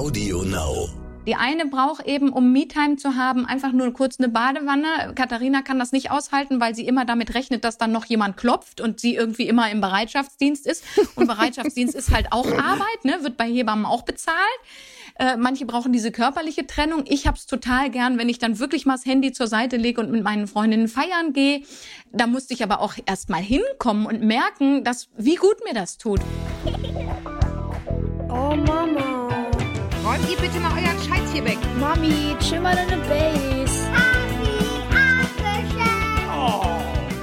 Audio Now. Die eine braucht eben, um Me-Time zu haben, einfach nur kurz eine Badewanne. Katharina kann das nicht aushalten, weil sie immer damit rechnet, dass dann noch jemand klopft und sie irgendwie immer im Bereitschaftsdienst ist. Und Bereitschaftsdienst ist halt auch Arbeit, ne? wird bei Hebammen auch bezahlt. Äh, manche brauchen diese körperliche Trennung. Ich hab's total gern, wenn ich dann wirklich mal das Handy zur Seite lege und mit meinen Freundinnen feiern gehe. Da musste ich aber auch erst mal hinkommen und merken, dass wie gut mir das tut. Oh Mama. Räumt ihr bitte mal euren Scheiß hier weg. Mami, chill mal deine Base.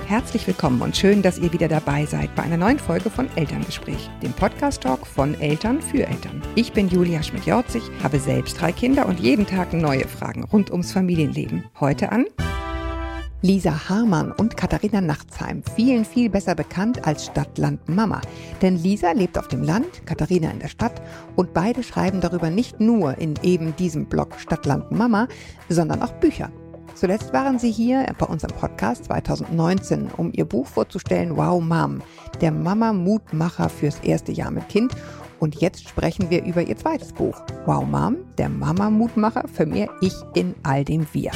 Herzlich willkommen und schön, dass ihr wieder dabei seid bei einer neuen Folge von Elterngespräch, dem Podcast-Talk von Eltern für Eltern. Ich bin Julia Schmidt-Jorzig, habe selbst drei Kinder und jeden Tag neue Fragen rund ums Familienleben. Heute an Lisa Hamann und Katharina Nachtsheim, vielen viel besser bekannt als Stadtland Mama. Denn Lisa lebt auf dem Land, Katharina in der Stadt und beide schreiben darüber nicht nur in eben diesem Blog Stadtland Mama, sondern auch Bücher. Zuletzt waren sie hier bei unserem Podcast 2019, um ihr Buch vorzustellen, Wow Mom, der Mama-Mutmacher fürs erste Jahr mit Kind. Und jetzt sprechen wir über ihr zweites Buch, Wow Mom, der Mama-Mutmacher für mehr Ich in all dem Wir.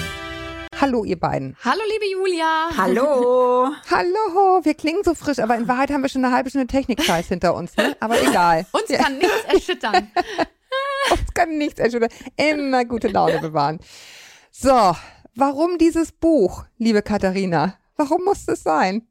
Hallo, ihr beiden. Hallo, liebe Julia. Hallo. Hallo, wir klingen so frisch, aber in Wahrheit haben wir schon eine halbe Stunde Technik-Scheiß hinter uns, ne? Aber egal. Uns kann nichts erschüttern. Uns kann nichts erschüttern. Immer gute Laune bewahren. So, warum dieses Buch, liebe Katharina? Warum muss es sein?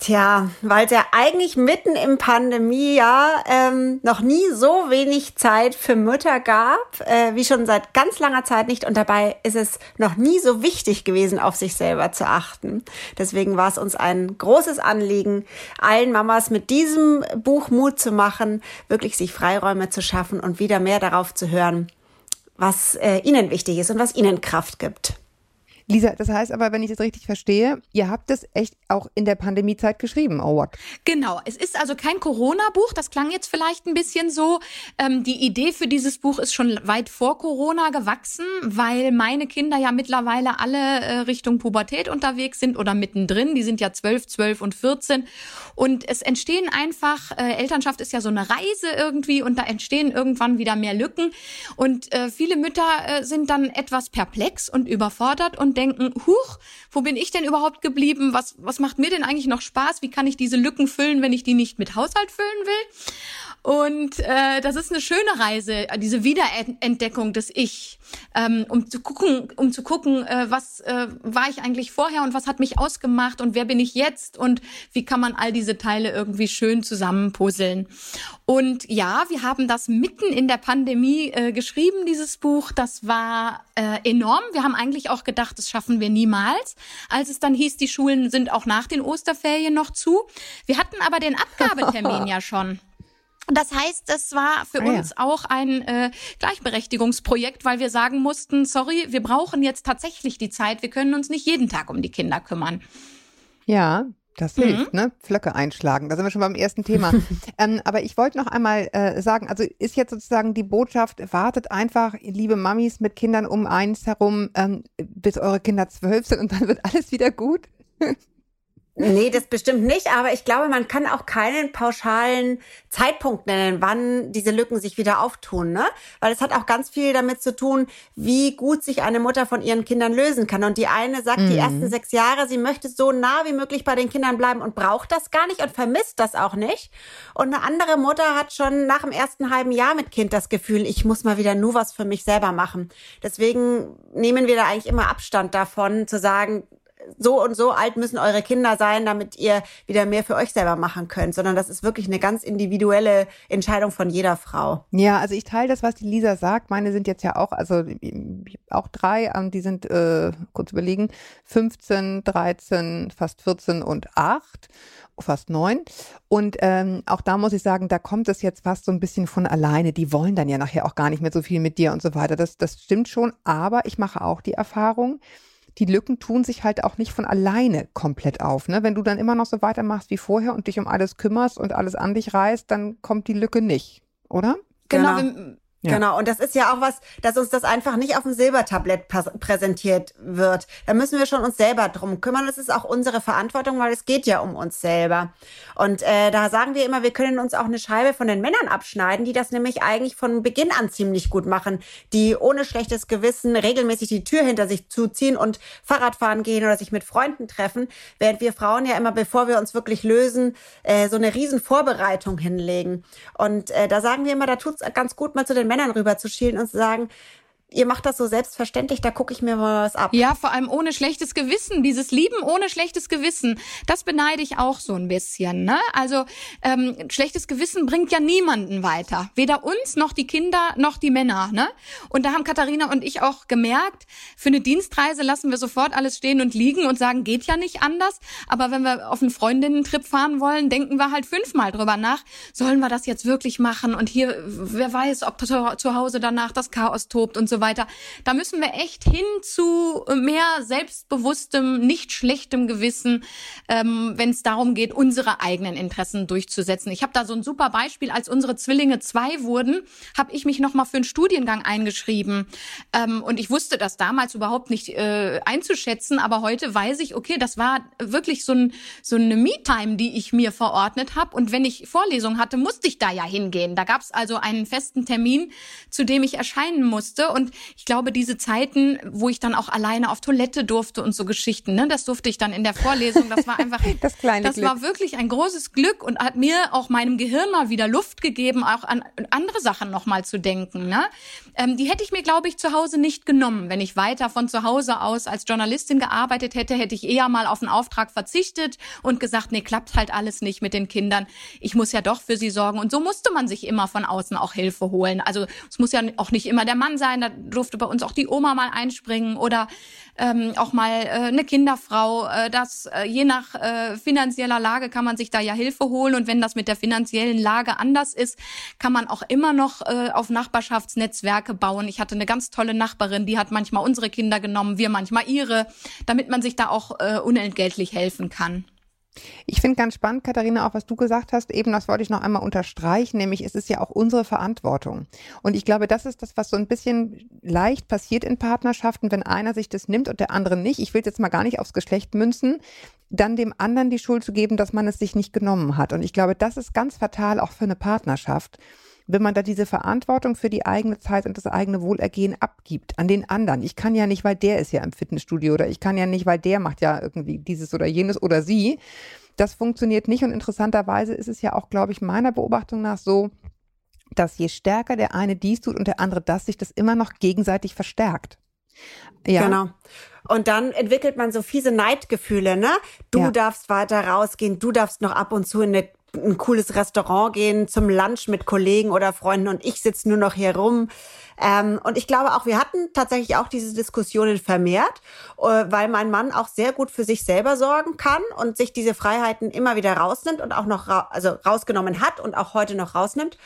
Tja, weil es ja eigentlich mitten im Pandemiejahr ähm, noch nie so wenig Zeit für Mütter gab, äh, wie schon seit ganz langer Zeit nicht. Und dabei ist es noch nie so wichtig gewesen, auf sich selber zu achten. Deswegen war es uns ein großes Anliegen, allen Mamas mit diesem Buch Mut zu machen, wirklich sich Freiräume zu schaffen und wieder mehr darauf zu hören, was äh, ihnen wichtig ist und was ihnen Kraft gibt. Lisa, das heißt aber, wenn ich das richtig verstehe, ihr habt es echt auch in der Pandemiezeit geschrieben. Oh, what? Genau, es ist also kein Corona-Buch, das klang jetzt vielleicht ein bisschen so. Ähm, die Idee für dieses Buch ist schon weit vor Corona gewachsen, weil meine Kinder ja mittlerweile alle äh, Richtung Pubertät unterwegs sind oder mittendrin. Die sind ja zwölf, zwölf und 14. Und es entstehen einfach, äh, Elternschaft ist ja so eine Reise irgendwie und da entstehen irgendwann wieder mehr Lücken. Und äh, viele Mütter äh, sind dann etwas perplex und überfordert und denken, huch, wo bin ich denn überhaupt geblieben? Was, was macht mir denn eigentlich noch Spaß? Wie kann ich diese Lücken füllen, wenn ich die nicht mit Haushalt füllen will? Und äh, das ist eine schöne Reise, diese Wiederentdeckung des Ich, ähm, um zu gucken, um zu gucken, äh, was äh, war ich eigentlich vorher und was hat mich ausgemacht und wer bin ich jetzt und wie kann man all diese Teile irgendwie schön zusammenpuzzeln. Und ja, wir haben das mitten in der Pandemie äh, geschrieben, dieses Buch. Das war äh, enorm. Wir haben eigentlich auch gedacht, das schaffen wir niemals. Als es dann hieß, die Schulen sind auch nach den Osterferien noch zu. Wir hatten aber den Abgabetermin ja schon. Das heißt, es war für Ah, ja. uns auch ein äh, Gleichberechtigungsprojekt, weil wir sagen mussten, sorry, wir brauchen jetzt tatsächlich die Zeit. Wir können uns nicht jeden Tag um die Kinder kümmern. Ja, das Mhm. hilft, ne? Flöcke einschlagen. Da sind wir schon beim ersten Thema. ähm, aber ich wollte noch einmal äh, sagen, also ist jetzt sozusagen die Botschaft, wartet einfach, liebe Mamis mit Kindern um eins herum, ähm, bis eure Kinder zwölf sind und dann wird alles wieder gut. Nee, das bestimmt nicht, aber ich glaube, man kann auch keinen pauschalen Zeitpunkt nennen, wann diese Lücken sich wieder auftun, ne? Weil es hat auch ganz viel damit zu tun, wie gut sich eine Mutter von ihren Kindern lösen kann. Und die eine sagt, die ersten sechs Jahre, sie möchte so nah wie möglich bei den Kindern bleiben und braucht das gar nicht und vermisst das auch nicht. Und eine andere Mutter hat schon nach dem ersten halben Jahr mit Kind das Gefühl, ich muss mal wieder nur was für mich selber machen. Deswegen nehmen wir da eigentlich immer Abstand davon, zu sagen, so und so alt müssen eure Kinder sein, damit ihr wieder mehr für euch selber machen könnt, sondern das ist wirklich eine ganz individuelle Entscheidung von jeder Frau. Ja, also ich teile das, was die Lisa sagt. Meine sind jetzt ja auch, also auch drei, ähm, die sind, äh, kurz überlegen, 15, 13, fast 14 und 8, fast 9. Und ähm, auch da muss ich sagen, da kommt es jetzt fast so ein bisschen von alleine. Die wollen dann ja nachher auch gar nicht mehr so viel mit dir und so weiter. Das, das stimmt schon, aber ich mache auch die Erfahrung, die Lücken tun sich halt auch nicht von alleine komplett auf. Ne? Wenn du dann immer noch so weitermachst wie vorher und dich um alles kümmerst und alles an dich reißt, dann kommt die Lücke nicht, oder? Genau, Genau. Ja. Genau, und das ist ja auch was, dass uns das einfach nicht auf dem Silbertablett präsentiert wird. Da müssen wir schon uns selber drum kümmern. Das ist auch unsere Verantwortung, weil es geht ja um uns selber. Und äh, da sagen wir immer, wir können uns auch eine Scheibe von den Männern abschneiden, die das nämlich eigentlich von Beginn an ziemlich gut machen, die ohne schlechtes Gewissen regelmäßig die Tür hinter sich zuziehen und Fahrradfahren gehen oder sich mit Freunden treffen, während wir Frauen ja immer, bevor wir uns wirklich lösen, äh, so eine riesen Vorbereitung hinlegen. Und äh, da sagen wir immer, da tut's ganz gut mal zu den Männern rüber zu schielen und zu sagen, ihr macht das so selbstverständlich, da gucke ich mir mal was ab. Ja, vor allem ohne schlechtes Gewissen. Dieses Lieben ohne schlechtes Gewissen, das beneide ich auch so ein bisschen. Ne? Also ähm, schlechtes Gewissen bringt ja niemanden weiter. Weder uns noch die Kinder noch die Männer. Ne? Und da haben Katharina und ich auch gemerkt, für eine Dienstreise lassen wir sofort alles stehen und liegen und sagen, geht ja nicht anders. Aber wenn wir auf einen Freundinnen-Trip fahren wollen, denken wir halt fünfmal drüber nach, sollen wir das jetzt wirklich machen? Und hier, wer weiß, ob zu Hause danach das Chaos tobt und so weiter. Da müssen wir echt hin zu mehr selbstbewusstem, nicht schlechtem Gewissen, ähm, wenn es darum geht, unsere eigenen Interessen durchzusetzen. Ich habe da so ein super Beispiel, als unsere Zwillinge zwei wurden, habe ich mich noch mal für einen Studiengang eingeschrieben ähm, und ich wusste das damals überhaupt nicht äh, einzuschätzen, aber heute weiß ich, okay, das war wirklich so, ein, so eine Me-Time, die ich mir verordnet habe und wenn ich Vorlesung hatte, musste ich da ja hingehen. Da gab es also einen festen Termin, zu dem ich erscheinen musste und ich glaube, diese Zeiten, wo ich dann auch alleine auf Toilette durfte und so Geschichten, ne, das durfte ich dann in der Vorlesung. Das war einfach, das kleine Das Glück. war wirklich ein großes Glück und hat mir auch meinem Gehirn mal wieder Luft gegeben, auch an andere Sachen nochmal zu denken. Ne? Ähm, die hätte ich mir, glaube ich, zu Hause nicht genommen. Wenn ich weiter von zu Hause aus als Journalistin gearbeitet hätte, hätte ich eher mal auf einen Auftrag verzichtet und gesagt, nee, klappt halt alles nicht mit den Kindern. Ich muss ja doch für sie sorgen. Und so musste man sich immer von außen auch Hilfe holen. Also es muss ja auch nicht immer der Mann sein. Da durfte bei uns auch die Oma mal einspringen oder ähm, auch mal äh, eine Kinderfrau. Äh, das äh, je nach äh, finanzieller Lage kann man sich da ja Hilfe holen und wenn das mit der finanziellen Lage anders ist, kann man auch immer noch äh, auf Nachbarschaftsnetzwerke bauen. Ich hatte eine ganz tolle Nachbarin, die hat manchmal unsere Kinder genommen, wir manchmal ihre, damit man sich da auch äh, unentgeltlich helfen kann. Ich finde ganz spannend, Katharina, auch was du gesagt hast, eben das wollte ich noch einmal unterstreichen, nämlich es ist ja auch unsere Verantwortung. Und ich glaube, das ist das, was so ein bisschen leicht passiert in Partnerschaften, wenn einer sich das nimmt und der andere nicht. Ich will jetzt mal gar nicht aufs Geschlecht münzen, dann dem anderen die Schuld zu geben, dass man es sich nicht genommen hat. Und ich glaube, das ist ganz fatal auch für eine Partnerschaft wenn man da diese Verantwortung für die eigene Zeit und das eigene Wohlergehen abgibt an den anderen. Ich kann ja nicht, weil der ist ja im Fitnessstudio oder ich kann ja nicht, weil der macht ja irgendwie dieses oder jenes oder sie. Das funktioniert nicht und interessanterweise ist es ja auch, glaube ich, meiner Beobachtung nach so, dass je stärker der eine dies tut und der andere das, sich das immer noch gegenseitig verstärkt. Ja. Genau. Und dann entwickelt man so fiese Neidgefühle, ne? Du ja. darfst weiter rausgehen, du darfst noch ab und zu in eine ein cooles Restaurant gehen, zum Lunch mit Kollegen oder Freunden und ich sitze nur noch hier rum. Ähm, und ich glaube auch, wir hatten tatsächlich auch diese Diskussionen vermehrt, äh, weil mein Mann auch sehr gut für sich selber sorgen kann und sich diese Freiheiten immer wieder rausnimmt und auch noch ra also rausgenommen hat und auch heute noch rausnimmt.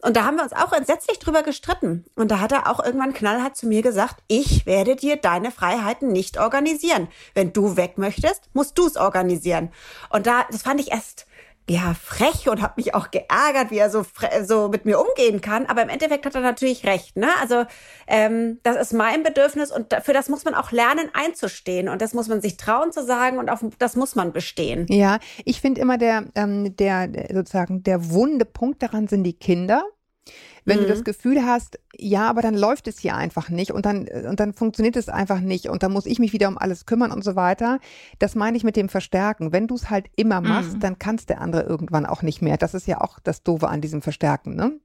Und da haben wir uns auch entsetzlich drüber gestritten. Und da hat er auch irgendwann knallhart zu mir gesagt, ich werde dir deine Freiheiten nicht organisieren. Wenn du weg möchtest, musst du es organisieren. Und da, das fand ich erst ja, frech und habe mich auch geärgert, wie er so, so mit mir umgehen kann. Aber im Endeffekt hat er natürlich recht. Ne? Also ähm, das ist mein Bedürfnis und für das muss man auch lernen einzustehen. Und das muss man sich trauen zu sagen und auf das muss man bestehen. Ja, ich finde immer der, ähm, der sozusagen der wunde Punkt daran sind die Kinder. Wenn mhm. du das Gefühl hast, ja, aber dann läuft es hier einfach nicht und dann, und dann funktioniert es einfach nicht und dann muss ich mich wieder um alles kümmern und so weiter. Das meine ich mit dem Verstärken. Wenn du es halt immer machst, mhm. dann kannst der andere irgendwann auch nicht mehr. Das ist ja auch das Doofe an diesem Verstärken, ne?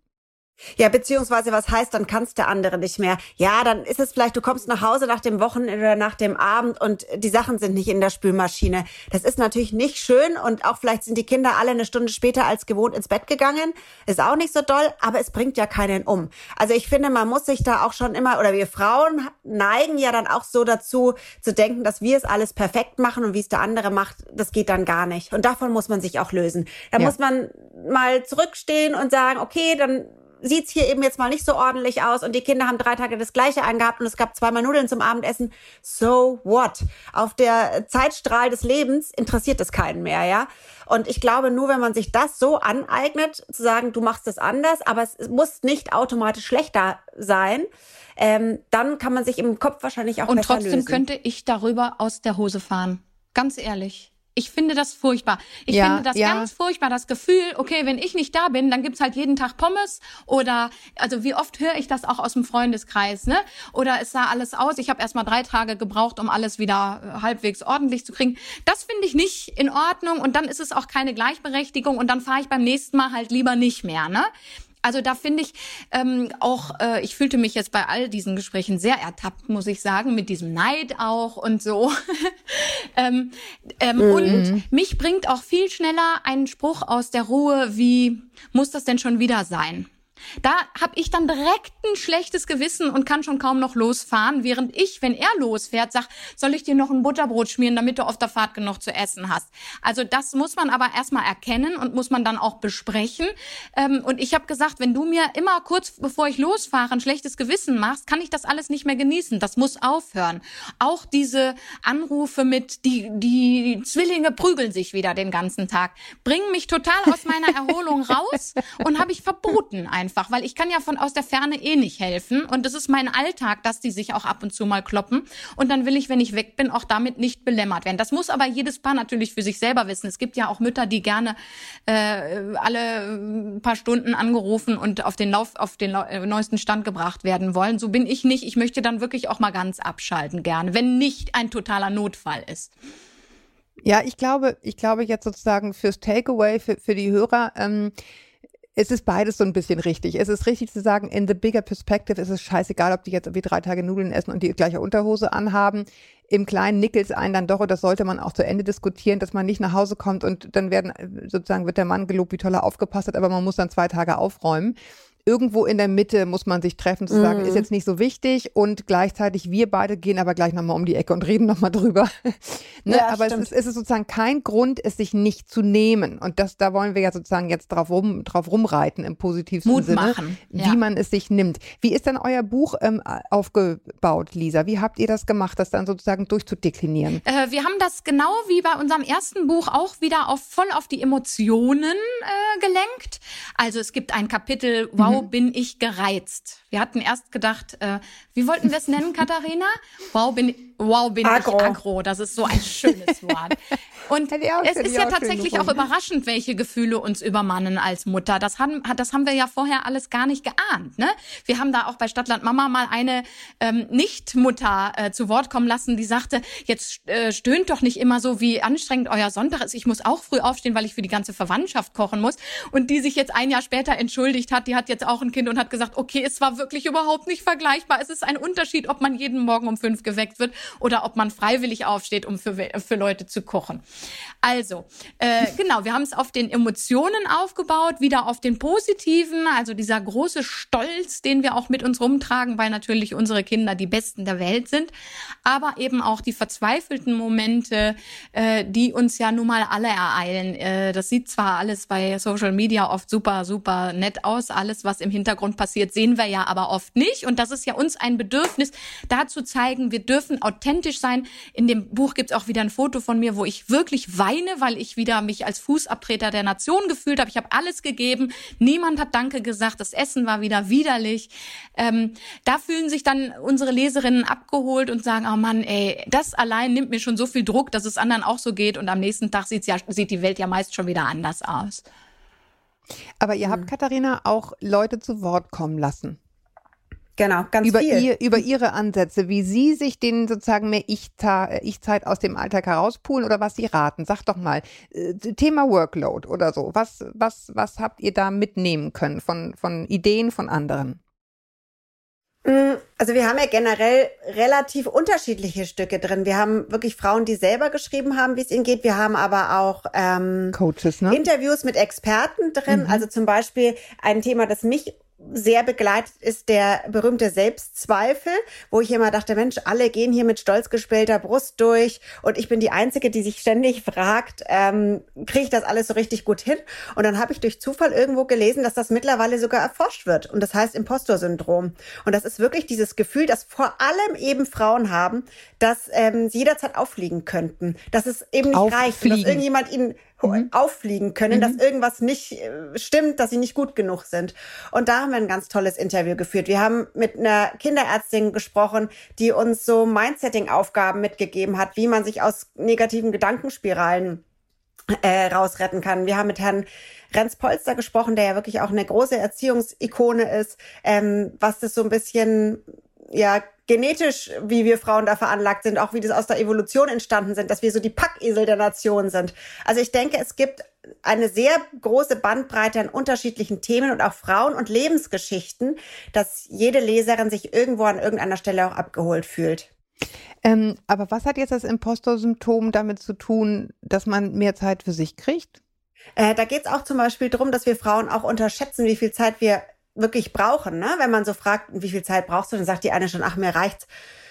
Ja, beziehungsweise was heißt, dann kannst der andere nicht mehr. Ja, dann ist es vielleicht, du kommst nach Hause nach dem Wochenende oder nach dem Abend und die Sachen sind nicht in der Spülmaschine. Das ist natürlich nicht schön und auch vielleicht sind die Kinder alle eine Stunde später als gewohnt ins Bett gegangen. Ist auch nicht so doll, aber es bringt ja keinen um. Also ich finde, man muss sich da auch schon immer, oder wir Frauen neigen ja dann auch so dazu, zu denken, dass wir es alles perfekt machen und wie es der andere macht, das geht dann gar nicht. Und davon muss man sich auch lösen. Da ja. muss man mal zurückstehen und sagen, okay, dann sieht's hier eben jetzt mal nicht so ordentlich aus und die Kinder haben drei Tage das gleiche angehabt und es gab zweimal Nudeln zum Abendessen. So what? Auf der Zeitstrahl des Lebens interessiert es keinen mehr, ja? Und ich glaube, nur wenn man sich das so aneignet, zu sagen, du machst es anders, aber es muss nicht automatisch schlechter sein, ähm, dann kann man sich im Kopf wahrscheinlich auch Und trotzdem lösen. könnte ich darüber aus der Hose fahren. Ganz ehrlich. Ich finde das furchtbar. Ich Ja, finde das ja. ganz furchtbar, das Gefühl, okay, wenn ich nicht da bin, dann gibt's halt jeden Tag Pommes oder, also wie oft höre ich das auch aus dem Freundeskreis, ne? Oder es sah alles aus, ich habe erst mal drei Tage gebraucht, um alles wieder äh, halbwegs ordentlich zu kriegen. Das finde ich nicht in Ordnung und dann ist es auch keine Gleichberechtigung und dann fahre ich beim nächsten Mal halt lieber nicht mehr, ne? Also da finde ich ähm, auch, äh, ich fühlte mich jetzt bei all diesen Gesprächen sehr ertappt, muss ich sagen, mit diesem Neid auch und so. ähm, ähm, Und mich bringt auch viel schneller ein Spruch aus der Ruhe wie, muss das denn schon wieder sein? Da habe ich dann direkt ein schlechtes Gewissen und kann schon kaum noch losfahren, während ich, wenn er losfährt, sag, soll ich dir noch ein Butterbrot schmieren, damit du auf der Fahrt genug zu essen hast. Also das muss man aber erstmal erkennen und muss man dann auch besprechen. Ähm, und ich habe gesagt, wenn du mir immer kurz bevor ich losfahre ein schlechtes Gewissen machst, kann ich das alles nicht mehr genießen. Das muss aufhören. Auch diese Anrufe mit, die, die Zwillinge prügeln sich wieder den ganzen Tag, bringen mich total aus meiner Erholung raus und habe ich verboten einfach, weil ich kann ja von aus der Ferne eh nicht helfen und es ist mein Alltag, dass die sich auch ab und zu mal kloppen und dann will ich, wenn ich weg bin, auch damit nicht belämmert werden. Das muss aber jedes Paar natürlich für sich selber wissen. Es gibt ja auch Mütter, die gerne äh, alle äh, paar Stunden angerufen und auf den Lauf, auf den äh, neuesten Stand gebracht werden wollen. So bin ich nicht. Ich möchte dann wirklich auch mal ganz abschalten gerne, wenn nicht ein totaler Notfall ist. Ja, ich glaube, ich glaube jetzt sozusagen fürs Takeaway, für, für die Hörer, ähm, es ist beides so ein bisschen richtig. Es ist richtig zu sagen, in the bigger perspective ist es scheißegal, ob die jetzt irgendwie drei Tage Nudeln essen und die gleiche Unterhose anhaben. Im Kleinen nickels einen dann doch, und das sollte man auch zu Ende diskutieren, dass man nicht nach Hause kommt und dann werden, äh, sozusagen wird der Mann gelobt, wie toll er aufgepasst hat, aber man muss dann zwei Tage aufräumen. Irgendwo in der Mitte muss man sich treffen, zu sagen, ist jetzt nicht so wichtig und gleichzeitig wir beide gehen aber gleich nochmal um die Ecke und reden nochmal drüber. ne? Ja, aber es ist, es ist sozusagen kein Grund, es sich nicht zu nehmen. Und das, da wollen wir ja sozusagen jetzt drauf, rum, drauf rumreiten im positivsten Mut Sinne, machen, wie ja. man es sich nimmt. Wie ist denn euer Buch ähm, aufgebaut, Lisa? Wie habt ihr das gemacht, das dann sozusagen durchzudeklinieren? Äh, wir haben das genau wie bei unserem ersten Buch auch wieder auf, voll auf die Emotionen äh, gelenkt. Also es gibt ein Kapitel, wow, bin ich gereizt. Wir hatten erst gedacht, äh, wie wollten wir es nennen, Katharina? Wow, bin, wow, bin Agro. ich aggro. Das ist so ein schönes Wort. Und es ist ja auch tatsächlich auch überraschend, welche Gefühle uns übermannen als Mutter. Das haben, das haben wir ja vorher alles gar nicht geahnt. Ne? Wir haben da auch bei Stadtland Mama mal eine ähm, Nicht-Mutter äh, zu Wort kommen lassen, die sagte, jetzt äh, stöhnt doch nicht immer so, wie anstrengend euer Sonntag ist. Ich muss auch früh aufstehen, weil ich für die ganze Verwandtschaft kochen muss. Und die sich jetzt ein Jahr später entschuldigt hat, die hat jetzt auch ein Kind und hat gesagt, okay, es war wirklich überhaupt nicht vergleichbar. Es ist ein Unterschied, ob man jeden Morgen um fünf geweckt wird oder ob man freiwillig aufsteht, um für, für Leute zu kochen. Also, äh, genau, wir haben es auf den Emotionen aufgebaut, wieder auf den positiven, also dieser große Stolz, den wir auch mit uns rumtragen, weil natürlich unsere Kinder die Besten der Welt sind, aber eben auch die verzweifelten Momente, äh, die uns ja nun mal alle ereilen. Äh, das sieht zwar alles bei Social Media oft super, super nett aus, alles, was im Hintergrund passiert, sehen wir ja aber oft nicht. Und das ist ja uns ein Bedürfnis, da zu zeigen, wir dürfen authentisch sein. In dem Buch gibt's auch wieder ein Foto von mir, wo ich wirklich weine, weil ich wieder mich als Fußabtreter der Nation gefühlt habe. Ich habe alles gegeben. Niemand hat Danke gesagt. Das Essen war wieder widerlich. Ähm, da fühlen sich dann unsere Leserinnen abgeholt und sagen, oh Mann, ey, das allein nimmt mir schon so viel Druck, dass es anderen auch so geht. Und am nächsten Tag sieht's ja, sieht die Welt ja meist schon wieder anders aus. Aber ihr habt, Katharina, auch Leute zu Wort kommen lassen. Genau, ganz über, viel. ihr, über ihre Ansätze, wie sie sich den sozusagen mehr Ich-Zeit aus dem Alltag herauspulen oder was sie raten. Sag doch mal, äh, Thema Workload oder so. Was, was, was habt ihr da mitnehmen können von, von Ideen von anderen? Mm, Also wir haben ja generell relativ unterschiedliche Stücke drin. Wir haben wirklich Frauen, die selber geschrieben haben, wie es ihnen geht. Wir haben aber auch ähm, Coaches, ne? Interviews mit Experten drin. Also zum Beispiel ein Thema, das mich sehr begleitet, ist der berühmte Selbstzweifel, wo ich immer dachte, Mensch, alle gehen hier mit stolz gespellter Brust durch und ich bin die Einzige, die sich ständig fragt, ähm, kriege ich das alles so richtig gut hin? Und dann habe ich durch Zufall irgendwo gelesen, dass das mittlerweile sogar erforscht wird. Und das heißt Impostor-Syndrom. Und das ist wirklich dieses Gefühl, das vor allem eben Frauen haben, dass ähm, sie jederzeit auffliegen könnten. Dass es eben nicht Auffliegen. reicht, und dass irgendjemand ihnen Mhm. auffliegen können, dass irgendwas nicht äh, stimmt, dass sie nicht gut genug sind. Und da haben wir ein ganz tolles Interview geführt. Wir haben mit einer Kinderärztin gesprochen, die uns so Mindsetting-Aufgaben mitgegeben hat, wie man sich aus negativen Gedankenspiralen äh, rausretten kann. Wir haben mit Herrn Renz Polster gesprochen, der ja wirklich auch eine große Erziehungsikone ist, ähm, was das so ein bisschen ja genetisch, wie wir Frauen da veranlagt sind, auch wie das aus der Evolution entstanden sind, dass wir so die Packesel der Nation sind. Also ich denke, es gibt eine sehr große Bandbreite an unterschiedlichen Themen und auch Frauen und Lebensgeschichten, dass jede Leserin sich irgendwo an irgendeiner Stelle auch abgeholt fühlt. Ähm, aber was hat jetzt das Impostor-Symptom damit zu tun, dass man mehr Zeit für sich kriegt? Äh, da geht es auch zum Beispiel darum, dass wir Frauen auch unterschätzen, wie viel Zeit wir wirklich brauchen. Ne? Wenn man so fragt, wie viel Zeit brauchst du, dann sagt die eine schon, ach, mir reicht's,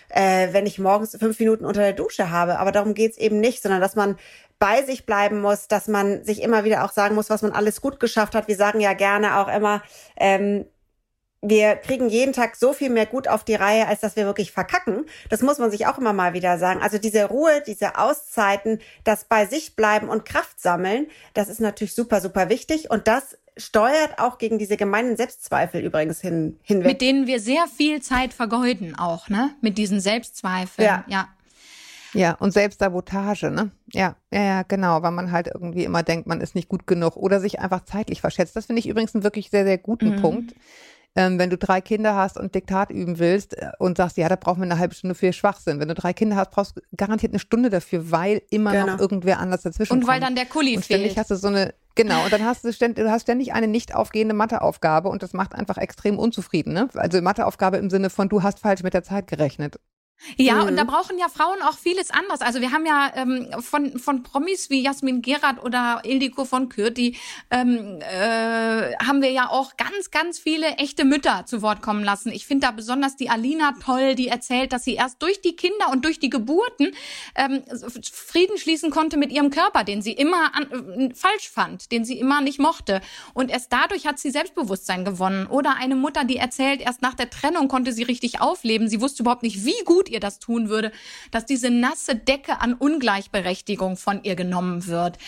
äh, wenn ich morgens fünf Minuten unter der Dusche habe. Aber darum geht's eben nicht, sondern dass man bei sich bleiben muss, dass man sich immer wieder auch sagen muss, was man alles gut geschafft hat. Wir sagen ja gerne auch immer, ähm, wir kriegen jeden Tag so viel mehr gut auf die Reihe, als dass wir wirklich verkacken. Das muss man sich auch immer mal wieder sagen. Also diese Ruhe, diese Auszeiten, das bei sich bleiben und Kraft sammeln, das ist natürlich super, super wichtig. Und das steuert auch gegen diese gemeinen Selbstzweifel übrigens hin, hinweg. Mit denen wir sehr viel Zeit vergeuden auch, ne? Mit diesen Selbstzweifeln. Ja. ja. Ja, und Selbstsabotage, ne? Ja, ja, ja, genau, weil man halt irgendwie immer denkt, man ist nicht gut genug oder sich einfach zeitlich verschätzt. Das finde ich übrigens einen wirklich sehr, sehr guten Mhm. Punkt. Ähm, wenn du drei Kinder hast und Diktat üben willst äh, und sagst, ja, da brauchen wir eine halbe Stunde für Schwachsinn. Wenn du drei Kinder hast, brauchst du garantiert eine Stunde dafür, weil immer Genau. noch irgendwer anders dazwischen Und weil kommt. dann der Kuli und ständig fehlt. hast du so eine, genau, und dann hast du ständig, du hast ständig eine nicht aufgehende Matheaufgabe und das macht einfach extrem unzufrieden, ne? Also Matheaufgabe im Sinne von, du hast falsch mit der Zeit gerechnet. Ja, Mhm. und da brauchen ja Frauen auch vieles anders. Also wir haben ja ähm, von, von Promis wie Jasmin Gerard oder Ildiko von Kürti ähm, äh, haben wir ja auch ganz, ganz viele echte Mütter zu Wort kommen lassen. Ich finde da besonders die Alina toll, die erzählt, dass sie erst durch die Kinder und durch die Geburten ähm, Frieden schließen konnte mit ihrem Körper, den sie immer an, äh, falsch fand, den sie immer nicht mochte. Und erst dadurch hat sie Selbstbewusstsein gewonnen. Oder eine Mutter, die erzählt, erst nach der Trennung konnte sie richtig aufleben. Sie wusste überhaupt nicht, wie gut ihr das tun würde, dass diese nasse Decke an Ungleichberechtigung von ihr genommen wird.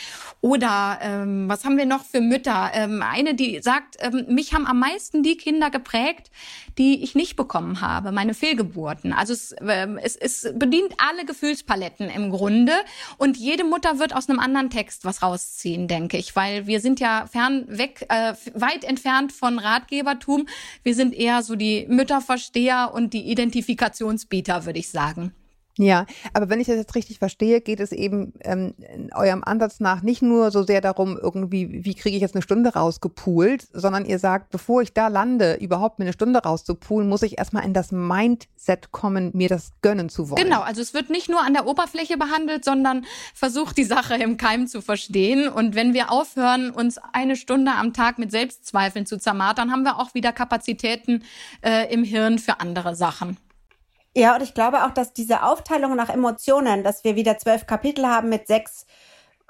Oder ähm, was haben wir noch für Mütter? Ähm, eine, die sagt, ähm, mich haben am meisten die Kinder geprägt, die ich nicht bekommen habe, meine Fehlgeburten. Also es, ähm, es, es bedient alle Gefühlspaletten im Grunde und jede Mutter wird aus einem anderen Text was rausziehen, denke ich, weil wir sind ja fern weg, äh, weit entfernt von Ratgebertum. Wir sind eher so die Mütterversteher und die Identifikationsbieter, würde ich sagen. Ja, aber wenn ich das jetzt richtig verstehe, geht es eben ähm, in eurem Ansatz nach nicht nur so sehr darum, irgendwie, wie kriege ich jetzt eine Stunde rausgepoolt, sondern ihr sagt, bevor ich da lande, überhaupt mir eine Stunde rauszupulen, muss ich erstmal in das Mindset kommen, mir das gönnen zu wollen. Genau, also es wird nicht nur an der Oberfläche behandelt, sondern versucht die Sache im Keim zu verstehen. Und wenn wir aufhören, uns eine Stunde am Tag mit Selbstzweifeln zu zermartern, haben wir auch wieder Kapazitäten äh, im Hirn für andere Sachen. Ja, und ich glaube auch, dass diese Aufteilung nach Emotionen, dass wir wieder zwölf Kapitel haben mit sechs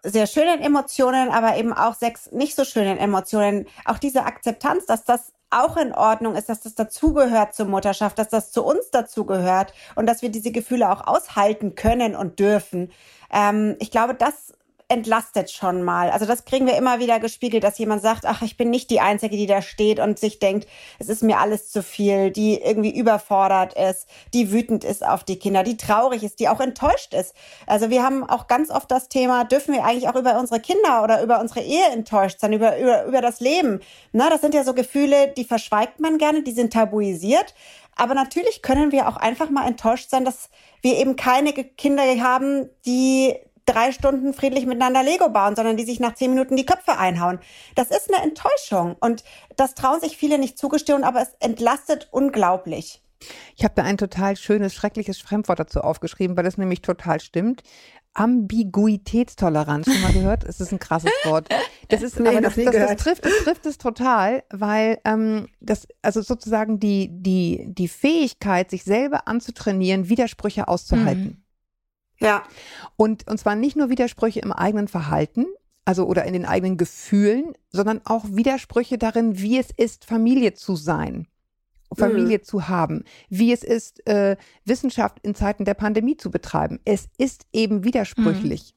sehr schönen Emotionen, aber eben auch sechs nicht so schönen Emotionen, auch diese Akzeptanz, dass das auch in Ordnung ist, dass das dazugehört zur Mutterschaft, dass das zu uns dazugehört und dass wir diese Gefühle auch aushalten können und dürfen. Ähm, ich glaube, das entlastet schon mal. Also das kriegen wir immer wieder gespiegelt, dass jemand sagt, ach, ich bin nicht die Einzige, die da steht und sich denkt, es ist mir alles zu viel, die irgendwie überfordert ist, die wütend ist auf die Kinder, die traurig ist, die auch enttäuscht ist. Also wir haben auch ganz oft das Thema, dürfen wir eigentlich auch über unsere Kinder oder über unsere Ehe enttäuscht sein, über, über, über das Leben. Na, das sind ja so Gefühle, die verschweigt man gerne, die sind tabuisiert. Aber natürlich können wir auch einfach mal enttäuscht sein, dass wir eben keine Kinder haben, die drei Stunden friedlich miteinander Lego bauen, sondern die sich nach zehn Minuten die Köpfe einhauen. Das ist eine Enttäuschung und das trauen sich viele nicht zugestehen, aber es entlastet unglaublich. Ich habe da ein total schönes, schreckliches Fremdwort dazu aufgeschrieben, weil das nämlich total stimmt. Ambiguitätstoleranz schon mal gehört? Es ist ein krasses Wort. Das ist, Nee, aber das, das, das trifft, das trifft es total, weil ähm, das, also sozusagen die, die, die Fähigkeit, sich selber anzutrainieren, Widersprüche auszuhalten. Ja. Und, und zwar nicht nur Widersprüche im eigenen Verhalten, also oder in den eigenen Gefühlen, sondern auch Widersprüche darin, wie es ist, Familie zu sein. Familie zu haben, wie es ist, äh, Wissenschaft in Zeiten der Pandemie zu betreiben. Es ist eben widersprüchlich.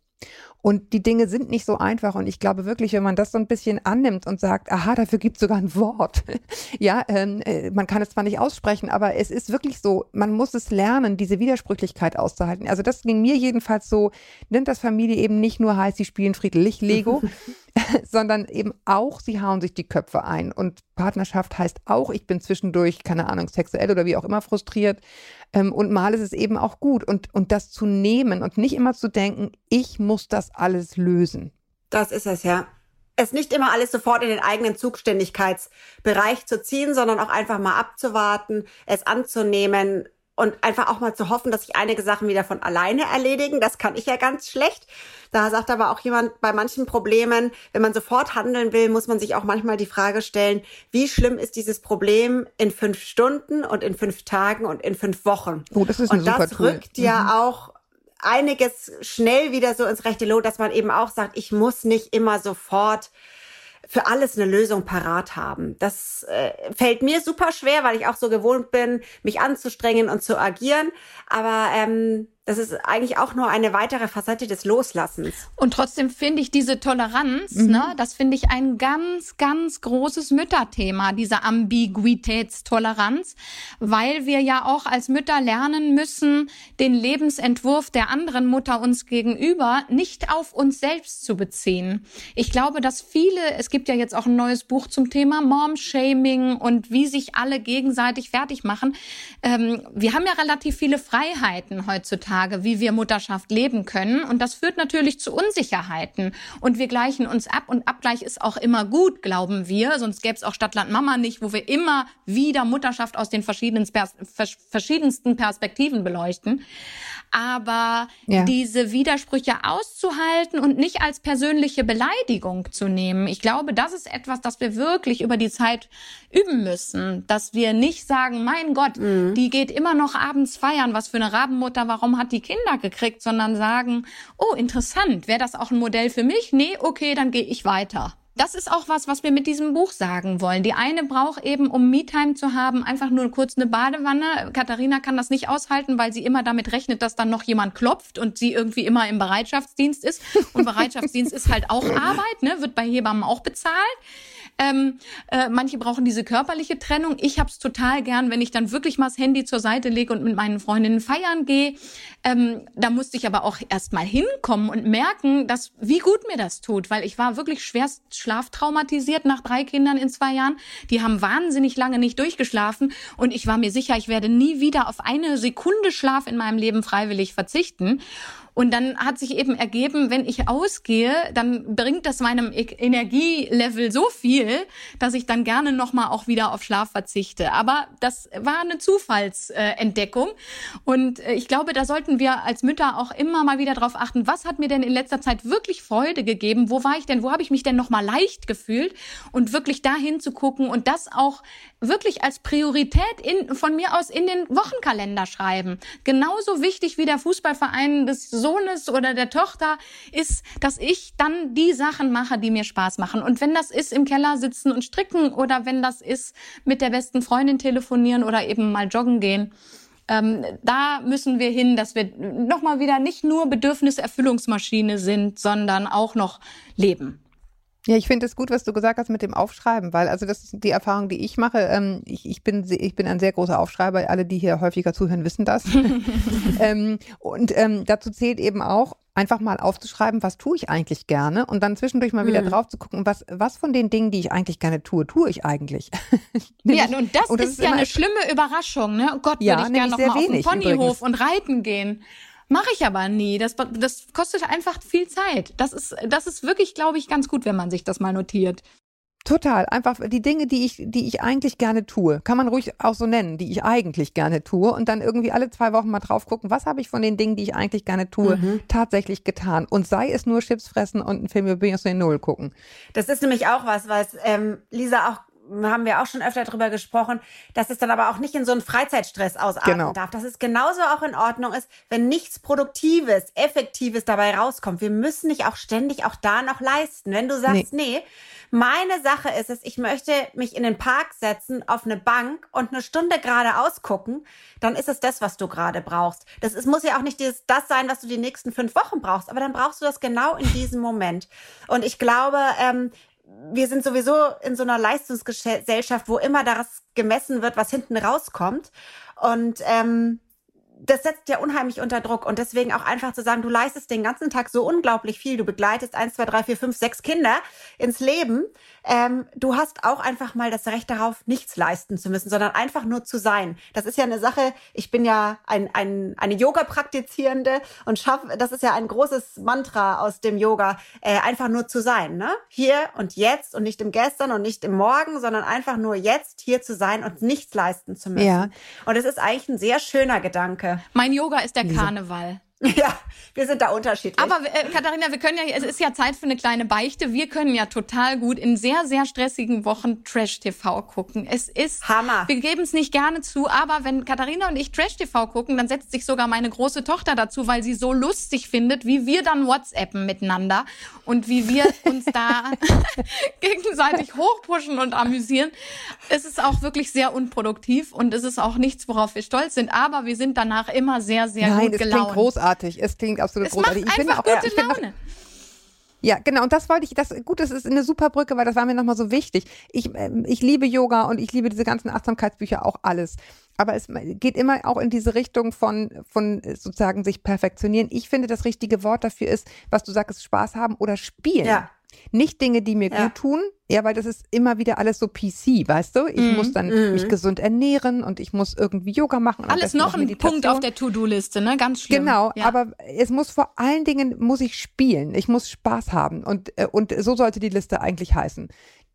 Und die Dinge sind nicht so einfach. Und ich glaube wirklich, wenn man das so ein bisschen annimmt und sagt, aha, dafür gibt es sogar ein Wort. ja, ähm, äh, man kann es zwar nicht aussprechen, aber es ist wirklich so, man muss es lernen, diese Widersprüchlichkeit auszuhalten. Also das ging mir jedenfalls so, nimmt das Familie eben nicht nur heißt, sie spielen friedlich Lego, sondern eben auch, sie hauen sich die Köpfe ein. Und Partnerschaft heißt auch, ich bin zwischendurch, keine Ahnung, sexuell oder wie auch immer frustriert. Ähm, und mal ist es eben auch gut. Und, und das zu nehmen und nicht immer zu denken, ich muss das alles lösen. Das ist es, ja. Es nicht immer alles sofort in den eigenen Zuständigkeitsbereich zu ziehen, sondern auch einfach mal abzuwarten, es anzunehmen und einfach auch mal zu hoffen, dass sich einige Sachen wieder von alleine erledigen. Das kann ich ja ganz schlecht. Da sagt aber auch jemand, bei manchen Problemen, wenn man sofort handeln will, muss man sich auch manchmal die Frage stellen, wie schlimm ist dieses Problem in fünf Stunden und in fünf Tagen und in fünf Wochen? Oh, das ist ein und das rückt ja auch einiges schnell wieder so ins rechte Lot, dass man eben auch sagt, ich muss nicht immer sofort für alles eine Lösung parat haben. Das äh, fällt mir super schwer, weil ich auch so gewohnt bin, mich anzustrengen und zu agieren. Aber ähm, das ist eigentlich auch nur eine weitere Facette des Loslassens. Und trotzdem finde ich diese Toleranz, Mhm. ne, das finde ich ein ganz, ganz großes Mütterthema, diese Ambiguitätstoleranz, weil wir ja auch als Mütter lernen müssen, den Lebensentwurf der anderen Mutter uns gegenüber nicht auf uns selbst zu beziehen. Ich glaube, dass viele, es gibt ja jetzt auch ein neues Buch zum Thema Mom-Shaming und wie sich alle gegenseitig fertig machen. Ähm, wir haben ja relativ viele Freiheiten heutzutage, wie wir Mutterschaft leben können. Und das führt natürlich zu Unsicherheiten. Und wir gleichen uns ab. Und Abgleich ist auch immer gut, glauben wir. Sonst gäbe es auch Stadtland Mama nicht, wo wir immer wieder Mutterschaft aus den verschiedensten Perspektiven beleuchten. Aber Ja. diese Widersprüche auszuhalten und nicht als persönliche Beleidigung zu nehmen, ich glaube, das ist etwas, das wir wirklich über die Zeit üben müssen. Dass wir nicht sagen, mein Gott, die geht immer noch abends feiern, was für eine Rabenmutter, warum hat die Kinder gekriegt, sondern sagen, oh, interessant, wäre das auch ein Modell für mich? Nee, okay, dann gehe ich weiter. Das ist auch was, was wir mit diesem Buch sagen wollen. Die eine braucht eben, um Me-Time zu haben, einfach nur kurz eine Badewanne. Katharina kann das nicht aushalten, weil sie immer damit rechnet, dass dann noch jemand klopft und sie irgendwie immer im Bereitschaftsdienst ist. Und Bereitschaftsdienst ist halt auch Arbeit, ne? wird bei Hebammen auch bezahlt. Ähm, äh, manche brauchen diese körperliche Trennung. Ich hab's total gern, wenn ich dann wirklich mal das Handy zur Seite lege und mit meinen Freundinnen feiern gehe. Ähm, da musste ich aber auch erst mal hinkommen und merken, dass wie gut mir das tut, weil ich war wirklich schwerst schlaftraumatisiert nach drei Kindern in zwei Jahren. Die haben wahnsinnig lange nicht durchgeschlafen und ich war mir sicher, ich werde nie wieder auf eine Sekunde Schlaf in meinem Leben freiwillig verzichten. Und dann hat sich eben ergeben, wenn ich ausgehe, dann bringt das meinem E- Energielevel so viel, dass ich dann gerne nochmal auch wieder auf Schlaf verzichte. Aber das war eine Zufallsentdeckung. Und äh, ich glaube, da sollten wir als Mütter auch immer mal wieder drauf achten, was hat mir denn in letzter Zeit wirklich Freude gegeben? Wo war ich denn? Wo habe ich mich denn nochmal leicht gefühlt? Und wirklich dahin zu gucken und das auch wirklich als Priorität in, von mir aus in den Wochenkalender schreiben. Genauso wichtig wie der Fußballverein des Sohnes oder der Tochter ist, dass ich dann die Sachen mache, die mir Spaß machen. Und wenn das ist, im Keller sitzen und stricken oder wenn das ist, mit der besten Freundin telefonieren oder eben mal joggen gehen. Ähm, da müssen wir hin, dass wir nochmal wieder nicht nur Bedürfniserfüllungsmaschine sind, sondern auch noch leben. Ja, ich finde es gut, was du gesagt hast mit dem Aufschreiben, weil also das ist die Erfahrung, die ich mache. Ähm, ich, ich, bin, ich bin ein sehr großer Aufschreiber. Alle, die hier häufiger zuhören, wissen das. ähm, und ähm, dazu zählt eben auch, einfach mal aufzuschreiben, was tue ich eigentlich gerne und dann zwischendurch mal wieder drauf zu gucken, was, was von den Dingen, die ich eigentlich gerne tue, tue ich eigentlich. Ja, und das und ist, ja immer- eine schlimme Überraschung. Ne? Oh Gott, Ja, würde ich gerne nämlich noch sehr mal auf den Ponyhof übrigens. und reiten gehen. Mache ich aber nie. Das, das kostet einfach viel Zeit. Das ist, das ist wirklich, glaube ich, ganz gut, wenn man sich das mal notiert. Total. Einfach die Dinge, die ich, die ich eigentlich gerne tue, kann man ruhig auch so nennen, die ich eigentlich gerne tue und dann irgendwie alle zwei Wochen mal drauf gucken, was habe ich von den Dingen, die ich eigentlich gerne tue, mhm. tatsächlich getan. Und sei es nur Chips fressen und einen Film über Beyoncé Null gucken. Das ist nämlich auch was, was ähm, Lisa auch haben wir auch schon öfter darüber gesprochen, dass es dann aber auch nicht in so einen Freizeitstress ausarten genau. darf. Dass es genauso auch in Ordnung ist, wenn nichts Produktives, Effektives dabei rauskommt. Wir müssen nicht auch ständig auch da noch leisten. Wenn du sagst, nee, nee meine Sache ist es, ich möchte mich in den Park setzen, auf eine Bank und eine Stunde gerade ausgucken, dann ist es das, was du gerade brauchst. Das ist, muss ja auch nicht dieses, das sein, was du die nächsten fünf Wochen brauchst, aber dann brauchst du das genau in diesem Moment. Und ich glaube, ähm, wir sind sowieso in so einer Leistungsgesellschaft, wo immer das gemessen wird, was hinten rauskommt. Und ähm, das setzt ja unheimlich unter Druck. Und deswegen auch einfach zu sagen, du leistest den ganzen Tag so unglaublich viel. Du begleitest eins, zwei, drei, vier, fünf, sechs Kinder ins Leben. Ähm, du hast auch einfach mal das Recht darauf, nichts leisten zu müssen, sondern einfach nur zu sein. Das ist ja eine Sache. Ich bin ja ein, ein, eine Yoga-Praktizierende und schaffe, das ist ja ein großes Mantra aus dem Yoga, äh, einfach nur zu sein. Ne? Hier und jetzt und nicht im Gestern und nicht im Morgen, sondern einfach nur jetzt hier zu sein und nichts leisten zu müssen. Ja. Und es ist eigentlich ein sehr schöner Gedanke. Danke. Mein Yoga ist der Karneval. Ja, wir sind da unterschiedlich. Aber äh, Katharina, wir können ja, es ist ja Zeit für eine kleine Beichte. Wir können ja total gut in sehr, sehr stressigen Wochen Trash-TV gucken. Es ist Hammer. Wir geben es nicht gerne zu, aber wenn Katharina und ich Trash-TV gucken, dann setzt sich sogar meine große Tochter dazu, weil sie so lustig findet, wie wir dann WhatsAppen miteinander und wie wir uns da gegenseitig hochpushen und amüsieren. Es ist auch wirklich sehr unproduktiv und es ist auch nichts, worauf wir stolz sind. Aber wir sind danach immer sehr, sehr Nein, gut gelaunt großartig. Es klingt absolut es großartig. Ich finde auch, gute ja, Laune. Ja, genau. Und das wollte ich, das, gut, das ist eine super Brücke, weil das war mir nochmal so wichtig. Ich, äh, ich liebe Yoga und ich liebe diese ganzen Achtsamkeitsbücher auch alles. Aber es geht immer auch in diese Richtung von, von sozusagen sich perfektionieren. Ich finde, das richtige Wort dafür ist, was du sagst, Spaß haben oder spielen. Ja. Nicht Dinge, die mir ja. gut tun, ja, weil das ist immer wieder alles so PC, weißt du? Ich mm, muss dann mm. mich gesund ernähren und ich muss irgendwie Yoga machen. Alles noch ein Punkt auf der To-Do-Liste, ne? Ganz schlimm. Genau, ja. aber es muss vor allen Dingen, muss ich spielen. Ich muss Spaß haben und, äh, und so sollte die Liste eigentlich heißen.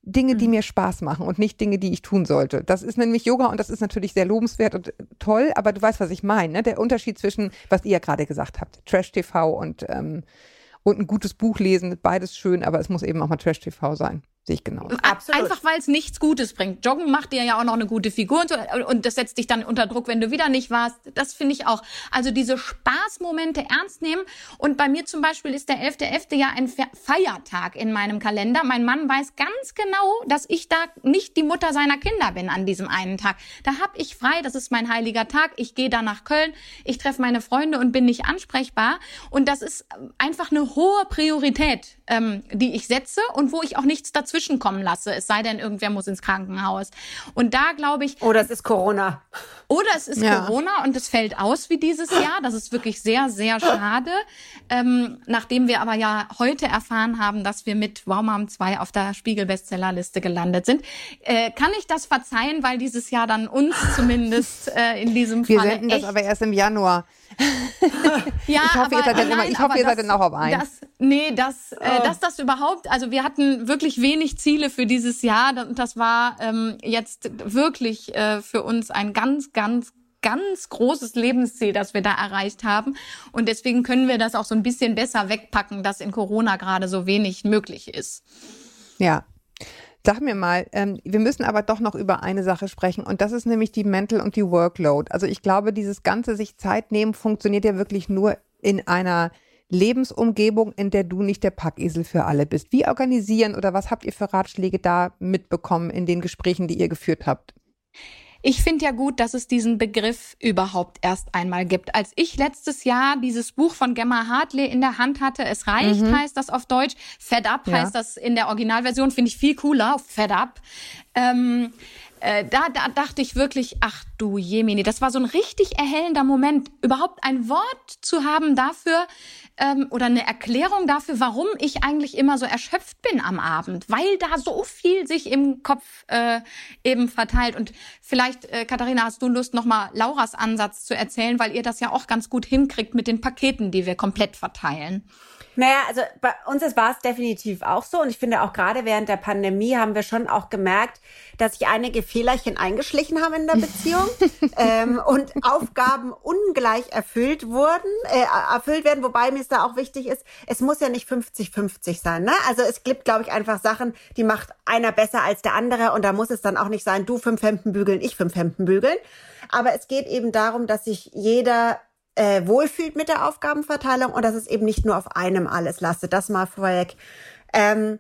Dinge, die mhm. mir Spaß machen und nicht Dinge, die ich tun sollte. Das ist nämlich Yoga und das ist natürlich sehr lobenswert und toll, aber du weißt, was ich meine. Ne? Der Unterschied zwischen, was ihr ja gerade gesagt habt, Trash-TV und ähm, und ein gutes Buch lesen, beides schön, aber es muss eben auch mal Trash-TV sein. Sehe ich genau. Absolut. Einfach weil es nichts Gutes bringt. Joggen macht dir ja auch noch eine gute Figur und, so, und das setzt dich dann unter Druck, wenn du wieder nicht warst. Das finde ich auch. Also diese Spaßmomente ernst nehmen. Und bei mir zum Beispiel ist der 11.11. .11. ja ein Feiertag in meinem Kalender. Mein Mann weiß ganz genau, dass ich da nicht die Mutter seiner Kinder bin an diesem einen Tag. Da hab ich frei, das ist mein heiliger Tag. Ich gehe da nach Köln, ich treffe meine Freunde und bin nicht ansprechbar. Und das ist einfach eine hohe Priorität, ähm, die ich setze und wo ich auch nichts dazwischen kommen lasse, es sei denn, irgendwer muss ins Krankenhaus. Und da glaube ich. Oder es ist Corona. Oder es ist ja. Corona und es fällt aus wie dieses Jahr. Das ist wirklich sehr, sehr schade. Ähm, nachdem wir aber ja heute erfahren haben, dass wir mit Wow Mom 2 auf der Spiegel-Bestsellerliste gelandet sind, äh, kann ich das verzeihen, weil dieses Jahr dann uns zumindest äh, in diesem Fall. Wir senden das aber erst im Januar. ja, ich hoffe, aber, ihr seid dann, immer, ich hoffe, ihr seid dann auch auf einen. Das, nee, das, äh, oh. dass das überhaupt, also wir hatten wirklich wenig Ziele für dieses Jahr und das war ähm, jetzt wirklich äh, für uns ein ganz, ganz, ganz großes Lebensziel, das wir da erreicht haben. Und deswegen können wir das auch so ein bisschen besser wegpacken, dass in Corona gerade so wenig möglich ist. Ja, Sag mir mal, ähm, wir müssen aber doch noch über eine Sache sprechen und das ist nämlich die Mental und die Workload. Also ich glaube, dieses ganze sich Zeit nehmen funktioniert ja wirklich nur in einer Lebensumgebung, in der du nicht der Packesel für alle bist. Wie organisieren oder was habt ihr für Ratschläge da mitbekommen in den Gesprächen, die ihr geführt habt? Ich finde ja gut, dass es diesen Begriff überhaupt erst einmal gibt. Als ich letztes Jahr dieses Buch von Gemma Hartley in der Hand hatte, es reicht, mhm. heißt das auf Deutsch, Fed Up ja. heißt das in der Originalversion, finde ich viel cooler, Fed Up. Ähm, äh, da, da dachte ich wirklich, ach du Jemini, das war so ein richtig erhellender Moment, überhaupt ein Wort zu haben dafür ähm, oder eine Erklärung dafür, warum ich eigentlich immer so erschöpft bin am Abend, weil da so viel sich im Kopf äh, eben verteilt. Und vielleicht, äh, Katharina, hast du Lust, nochmal Lauras Ansatz zu erzählen, weil ihr das ja auch ganz gut hinkriegt mit den Paketen, die wir komplett verteilen. Naja, also bei uns war es definitiv auch so. Und ich finde auch gerade während der Pandemie haben wir schon auch gemerkt, dass sich einige Fehlerchen eingeschlichen haben in der Beziehung ähm, und Aufgaben ungleich erfüllt wurden, äh, erfüllt werden. Wobei mir es da auch wichtig ist, es muss ja nicht 50-50 sein. Ne? Also es gibt, glaube ich, einfach Sachen, die macht einer besser als der andere. Und da muss es dann auch nicht sein, du fünf Hemden bügeln, ich fünf Hemden bügeln. Aber es geht eben darum, dass sich jeder äh, wohlfühlt mit der Aufgabenverteilung und dass es eben nicht nur auf einem alles lastet. Das mal vorweg. Ähm,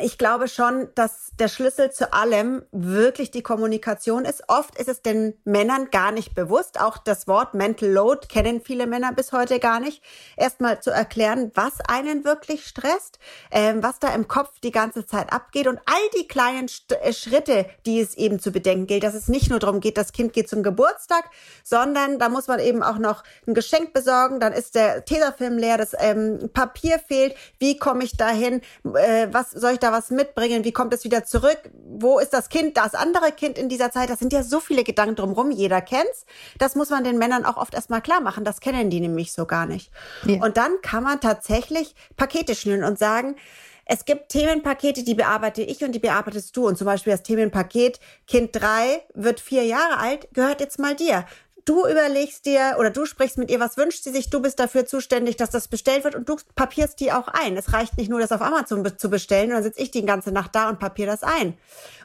ich glaube schon, dass der Schlüssel zu allem wirklich die Kommunikation ist. Oft ist es den Männern gar nicht bewusst. Auch das Wort Mental Load kennen viele Männer bis heute gar nicht. Erstmal zu erklären, was einen wirklich stresst, ähm, was da im Kopf die ganze Zeit abgeht und all die kleinen St äh, Schritte, die es eben zu bedenken gilt, dass es nicht nur darum geht, das Kind geht zum Geburtstag, sondern da muss man eben auch noch ein Geschenk besorgen. Dann ist der Tesafilm leer, das ähm, Papier fehlt. Wie komme ich dahin? Äh, was soll ich da was mitbringen? Wie kommt es wieder zurück? Wo ist das Kind, das andere Kind in dieser Zeit? Das sind ja so viele Gedanken drumherum. Jeder kennt's. Das muss man den Männern auch oft erstmal klar machen. Das kennen die nämlich so gar nicht. Ja. Und dann kann man tatsächlich Pakete schnüren und sagen, es gibt Themenpakete, die bearbeite ich und die bearbeitest du. Und zum Beispiel das Themenpaket Kind drei wird vier Jahre alt, gehört jetzt mal dir du überlegst dir oder du sprichst mit ihr, was wünscht sie sich, du bist dafür zuständig, dass das bestellt wird und du papierst die auch ein. Es reicht nicht nur, das auf Amazon zu bestellen und dann sitze ich die ganze Nacht da und papier das ein.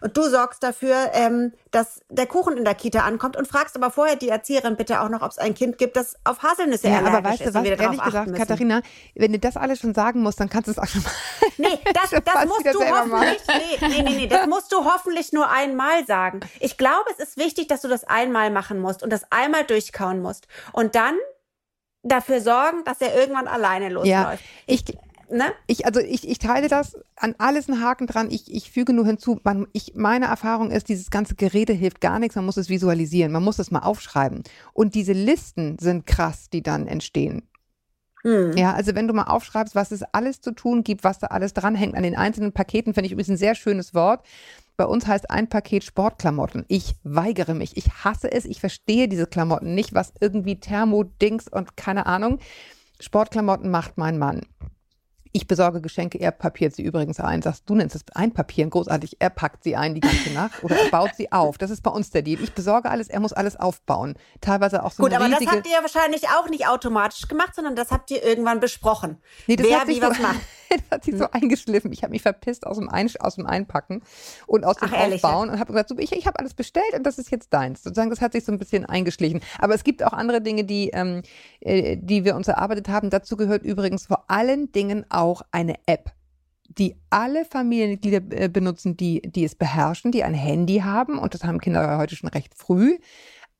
Und du sorgst dafür, ähm, dass der Kuchen in der Kita ankommt und fragst aber vorher die Erzieherin bitte auch noch, ob es ein Kind gibt, das auf Haselnüsse ja, aber weißt du was, ehrlich gesagt, müssen. Katharina, wenn du das alles schon sagen musst, dann kannst du es auch schon mal. Nee, das, das musst du hoffentlich, nee, nee, nee, nee, das musst du hoffentlich nur einmal sagen. Ich glaube, es ist wichtig, dass du das einmal machen musst und das einmal durchkauen musst. Und dann dafür sorgen, dass er irgendwann alleine losläuft. Ja, ich, ne? ich, also ich, ich teile das an alles einen Haken dran. Ich, ich füge nur hinzu, man, ich, meine Erfahrung ist, dieses ganze Gerede hilft gar nichts. Man muss es visualisieren. Man muss es mal aufschreiben. Und diese Listen sind krass, die dann entstehen. Hm. Ja, also wenn du mal aufschreibst, was es alles zu tun gibt, was da alles dranhängt an den einzelnen Paketen, finde ich übrigens ein sehr schönes Wort. Bei uns heißt ein Paket Sportklamotten. Ich weigere mich. Ich hasse es. Ich verstehe diese Klamotten nicht, was irgendwie Thermodings und keine Ahnung. Sportklamotten macht mein Mann. Ich besorge Geschenke, er papiert sie übrigens ein. Sagst du nennst es einpapieren, großartig. Er packt sie ein die ganze Nacht oder er baut sie auf. Das ist bei uns der Deal. Ich besorge alles, er muss alles aufbauen. Teilweise auch so Gut, aber das habt ihr ja wahrscheinlich auch nicht automatisch gemacht, sondern das habt ihr irgendwann besprochen. Nee, das Wer wie was macht. das hat sich so eingeschliffen. Ich habe mich verpisst aus dem, Ein aus dem Einpacken und aus dem Ach, ehrlich, Aufbauen ja? und habe gesagt, so, ich, ich habe alles bestellt und das ist jetzt deins. Sozusagen, das hat sich so ein bisschen eingeschlichen. Aber es gibt auch andere Dinge, die, ähm, äh, die wir uns erarbeitet haben. Dazu gehört übrigens vor allen Dingen auch eine App die alle Familienmitglieder äh, benutzen, die, die es beherrschen, die ein Handy haben, und das haben Kinder heute schon recht früh,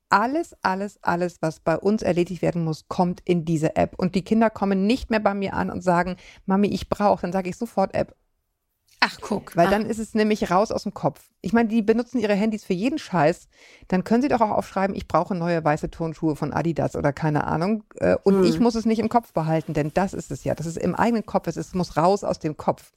alles, alles, alles, was bei uns erledigt werden muss, kommt in diese App. Und die Kinder kommen nicht mehr bei mir an und sagen, Mami, ich brauche. Dann sage ich sofort App. Ach, guck. Weil ach. dann ist es nämlich raus aus dem Kopf. Ich meine, die benutzen ihre Handys für jeden Scheiß. Dann können sie doch auch aufschreiben, ich brauche neue weiße Turnschuhe von Adidas oder keine Ahnung. Äh, und hm. ich muss es nicht im Kopf behalten, denn das ist es ja. Das ist im eigenen Kopf. Es muss raus aus dem Kopf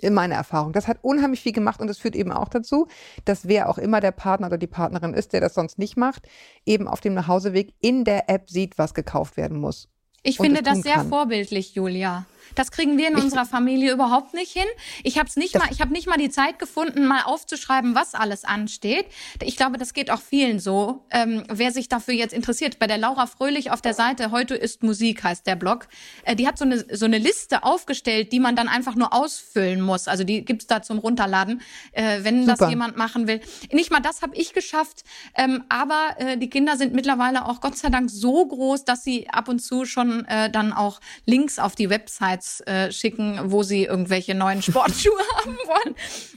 in meiner Erfahrung. Das hat unheimlich viel gemacht und es führt eben auch dazu, dass wer auch immer der Partner oder die Partnerin ist, der das sonst nicht macht, eben auf dem Nachhauseweg in der App sieht, was gekauft werden muss. Ich finde das sehr kann. vorbildlich, Julia. Das kriegen wir in unserer Familie überhaupt nicht hin. Ich habe nicht mal, ich habe nicht mal die Zeit gefunden, mal aufzuschreiben, was alles ansteht. Ich glaube, das geht auch vielen so. Ähm, wer sich dafür jetzt interessiert, bei der Laura Fröhlich auf der Seite heute ist Musik heißt der Blog. Äh, die hat so eine so eine Liste aufgestellt, die man dann einfach nur ausfüllen muss. Also die gibt's da zum runterladen, äh, wenn Super. das jemand machen will. Nicht mal das habe ich geschafft, ähm, aber äh, die Kinder sind mittlerweile auch Gott sei Dank so groß, dass sie ab und zu schon äh, dann auch Links auf die Website Websites äh, schicken, wo sie irgendwelche neuen Sportschuhe haben wollen.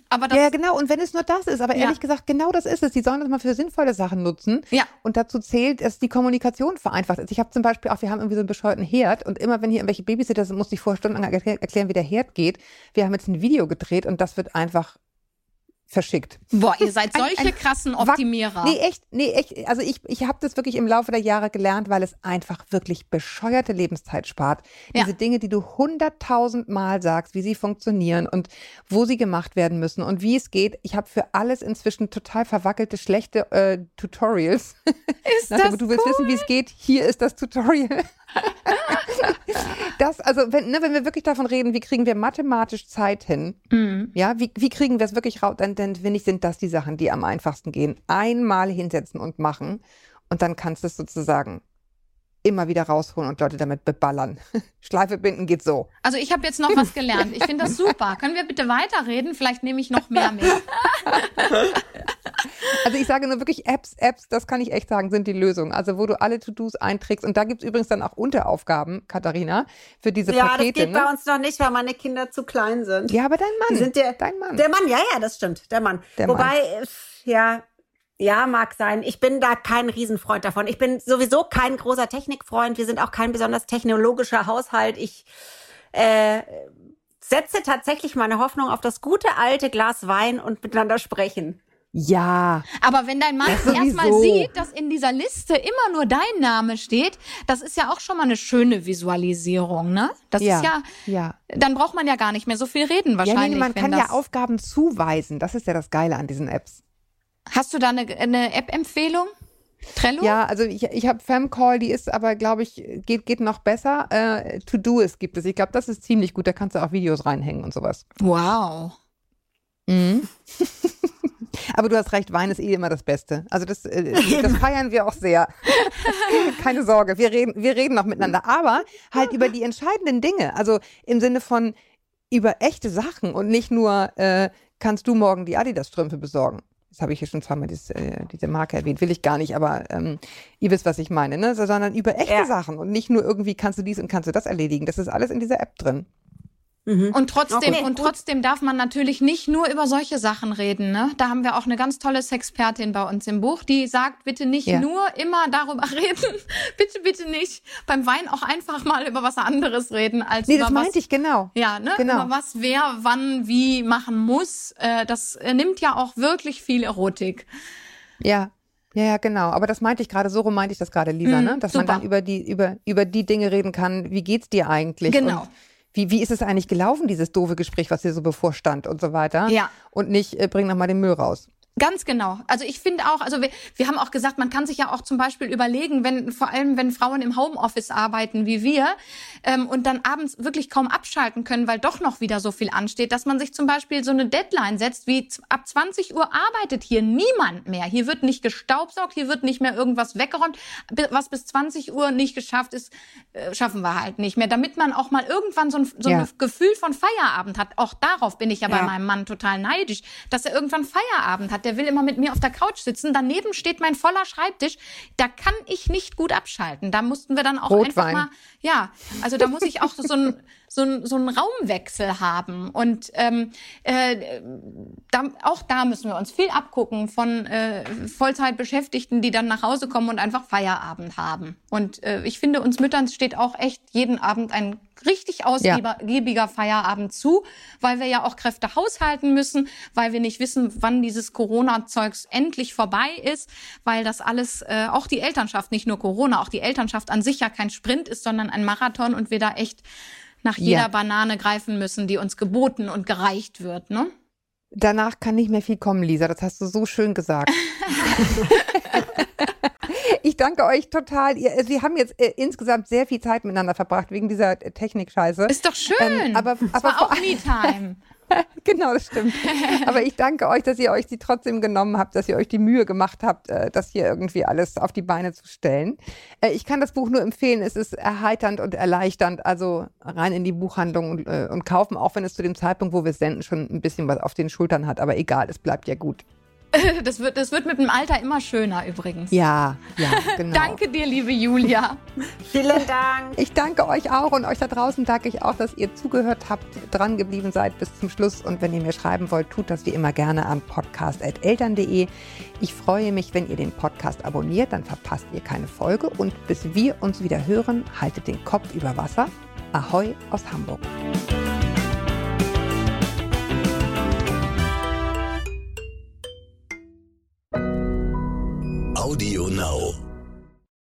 Aber das, ja, genau. Und wenn es nur das ist, aber ehrlich ja. gesagt, genau das ist es. Die sollen das mal für sinnvolle Sachen nutzen. Ja. Und dazu zählt, dass die Kommunikation vereinfacht ist. Ich habe zum Beispiel auch, wir haben irgendwie so einen bescheuerten Herd und immer wenn hier irgendwelche Babysitter sind, muss ich vor Stunden erklären, wie der Herd geht. Wir haben jetzt ein Video gedreht und das wird einfach verschickt. Boah, ihr seid Ein- solche ein krassen Wack- Optimierer. Nee, echt, nee, echt. Also ich, ich habe das wirklich im Laufe der Jahre gelernt, weil es einfach wirklich bescheuerte Lebenszeit spart. Ja. Diese Dinge, die du hunderttausend Mal sagst, wie sie funktionieren und wo sie gemacht werden müssen und wie es geht. Ich habe für alles inzwischen total verwackelte, schlechte äh, Tutorials. Ist das du willst wissen, wie es geht? Hier ist das Tutorial. das, also, wenn, ne, wenn wir wirklich davon reden, wie kriegen wir mathematisch Zeit hin? Mhm. Ja, wie, wie kriegen wir es wirklich raus? Dann, dann finde ich, sind das die Sachen, die am einfachsten gehen. Einmal hinsetzen und machen und dann kannst du es sozusagen immer wieder rausholen und Leute damit beballern. Schleife binden geht so. Also ich habe jetzt noch was gelernt. Ich finde das super. Können wir bitte weiterreden? Vielleicht nehme ich noch mehr mit. Also ich sage nur wirklich Apps, Apps, das kann ich echt sagen, sind die Lösung. Also wo du alle To-Dos einträgst und da gibt es übrigens dann auch Unteraufgaben, Katharina, für diese Ja, das Pakete. geht bei ne? uns noch nicht, weil meine Kinder zu klein sind. Ja, aber dein Die Mann. sind der, dein Mann. Der Mann, ja, ja, das stimmt, der Mann. Der Wobei, äh, ja, ja, mag sein. Ich bin da kein Riesenfreund davon. Ich bin sowieso kein großer Technikfreund. Wir sind auch kein besonders technologischer Haushalt. Ich äh, setze tatsächlich meine Hoffnung auf das gute alte Glas Wein und miteinander sprechen. Ja, Aber wenn dein Mann erstmal sieht, dass in dieser Liste immer nur dein Name steht, das ist ja auch schon mal eine schöne Visualisierung, ne? Das ja, ist ja, ja. dann braucht man ja gar nicht mehr so viel reden Ja, wahrscheinlich. nee, man kann ja Aufgaben zuweisen. Das ist ja das Geile an diesen Apps. Hast du da eine, eine App-Empfehlung? Trello? Ja, also ich, ich habe Femcall, die ist aber, glaube ich, geht, geht noch besser. Äh, To-Do ist gibt es. Ich glaube, das ist ziemlich gut. Da kannst du auch Videos reinhängen und sowas. Wow. Mhm. aber du hast recht, Wein ist eh immer das Beste. Also das, äh, das feiern wir auch sehr. Keine Sorge, wir reden, wir reden noch miteinander. Aber halt über die entscheidenden Dinge. Also im Sinne von über echte Sachen und nicht nur, äh, kannst du morgen die Adidas-Strümpfe besorgen. Das habe ich hier schon zweimal dieses, äh, diese Marke erwähnt, will ich gar nicht, aber ähm, ihr wisst, was ich meine, ne? So, sondern über echte Ja. Sachen und nicht nur irgendwie kannst du dies und kannst du das erledigen. Das ist alles in dieser App drin. Und trotzdem, Okay, und gut. trotzdem darf man natürlich nicht nur über solche Sachen reden. Ne? Da haben wir auch eine ganz tolle Sexpertin bei uns im Buch, die sagt, bitte nicht Ja. nur immer darüber reden. bitte, bitte nicht. Beim Wein auch einfach mal über was anderes reden, als Nee, über das was. meinte ich genau. Ja, ne? Genau. Über was wer wann wie machen muss. Äh, das äh, nimmt ja auch wirklich viel Erotik. Ja. Ja, ja, genau. Aber das meinte ich gerade, so rum meinte ich das gerade, Lisa, Mhm, ne? Dass super. man dann über die, über, über die Dinge reden kann, wie geht's dir eigentlich? Genau. Und wie, wie ist es eigentlich gelaufen, dieses doofe Gespräch, was dir so bevorstand und so weiter? Ja. Und nicht, äh, bring noch mal den Müll raus. Ganz genau. Also ich finde auch, also wir, wir haben auch gesagt, man kann sich ja auch zum Beispiel überlegen, wenn vor allem wenn Frauen im Homeoffice arbeiten wie wir ähm, und dann abends wirklich kaum abschalten können, weil doch noch wieder so viel ansteht, dass man sich zum Beispiel so eine Deadline setzt, wie ab 20 Uhr arbeitet hier niemand mehr. Hier wird nicht gestaubsaugt, hier wird nicht mehr irgendwas weggeräumt. Was bis 20 Uhr nicht geschafft ist, äh, schaffen wir halt nicht mehr. Damit man auch mal irgendwann so ein, so Ja. ein Gefühl von Feierabend hat. Auch darauf bin ich ja, bei Ja. meinem Mann total neidisch, dass er irgendwann Feierabend hat. Der will immer mit mir auf der Couch sitzen. Daneben steht mein voller Schreibtisch. Da kann ich nicht gut abschalten. Da mussten wir dann auch Rotwein. einfach mal, ja, also da muss ich auch so ein so ein so ein Raumwechsel haben und ähm, äh, da, auch da müssen wir uns viel abgucken von äh, Vollzeitbeschäftigten, die dann nach Hause kommen und einfach Feierabend haben. Und äh, ich finde, uns Müttern steht auch echt jeden Abend ein richtig ausgiebiger Feierabend zu, weil wir ja auch Kräfte haushalten müssen, weil wir nicht wissen, wann dieses Corona-Zeugs endlich vorbei ist, weil das alles, äh, auch die Elternschaft, nicht nur Corona, auch die Elternschaft an sich ja kein Sprint ist, sondern ein Marathon und wir da echt nach jeder Ja. Banane greifen müssen, die uns geboten und gereicht wird, ne? Danach kann nicht mehr viel kommen, Lisa. Das hast du so schön gesagt. ich danke euch total. Ihr, äh, wir haben jetzt äh, insgesamt sehr viel Zeit miteinander verbracht wegen dieser äh, Technikscheiße. Ist doch schön. Ähm, aber- aber war auch Me-Time. Genau, das stimmt. Aber ich danke euch, dass ihr euch die trotzdem genommen habt, dass ihr euch die Mühe gemacht habt, äh, das hier irgendwie alles auf die Beine zu stellen. Äh, Ich kann das Buch nur empfehlen. Es ist erheiternd und erleichternd. Also rein in die Buchhandlung und, äh, und kaufen, auch wenn es zu dem Zeitpunkt, wo wir senden, schon ein bisschen was auf den Schultern hat. Aber egal, es bleibt ja gut. Das wird, das wird mit dem Alter immer schöner übrigens. Ja, ja, genau. Danke dir, liebe Julia. Vielen Dank. Ich danke euch auch und euch da draußen danke ich auch, dass ihr zugehört habt, dran geblieben seid bis zum Schluss. Und wenn ihr mir schreiben wollt, tut das wie immer gerne an podcast.eltern.de. Ich freue mich, wenn ihr den Podcast abonniert, dann verpasst ihr keine Folge. Und bis wir uns wieder hören, haltet den Kopf über Wasser. Ahoi aus Hamburg. Audio Now.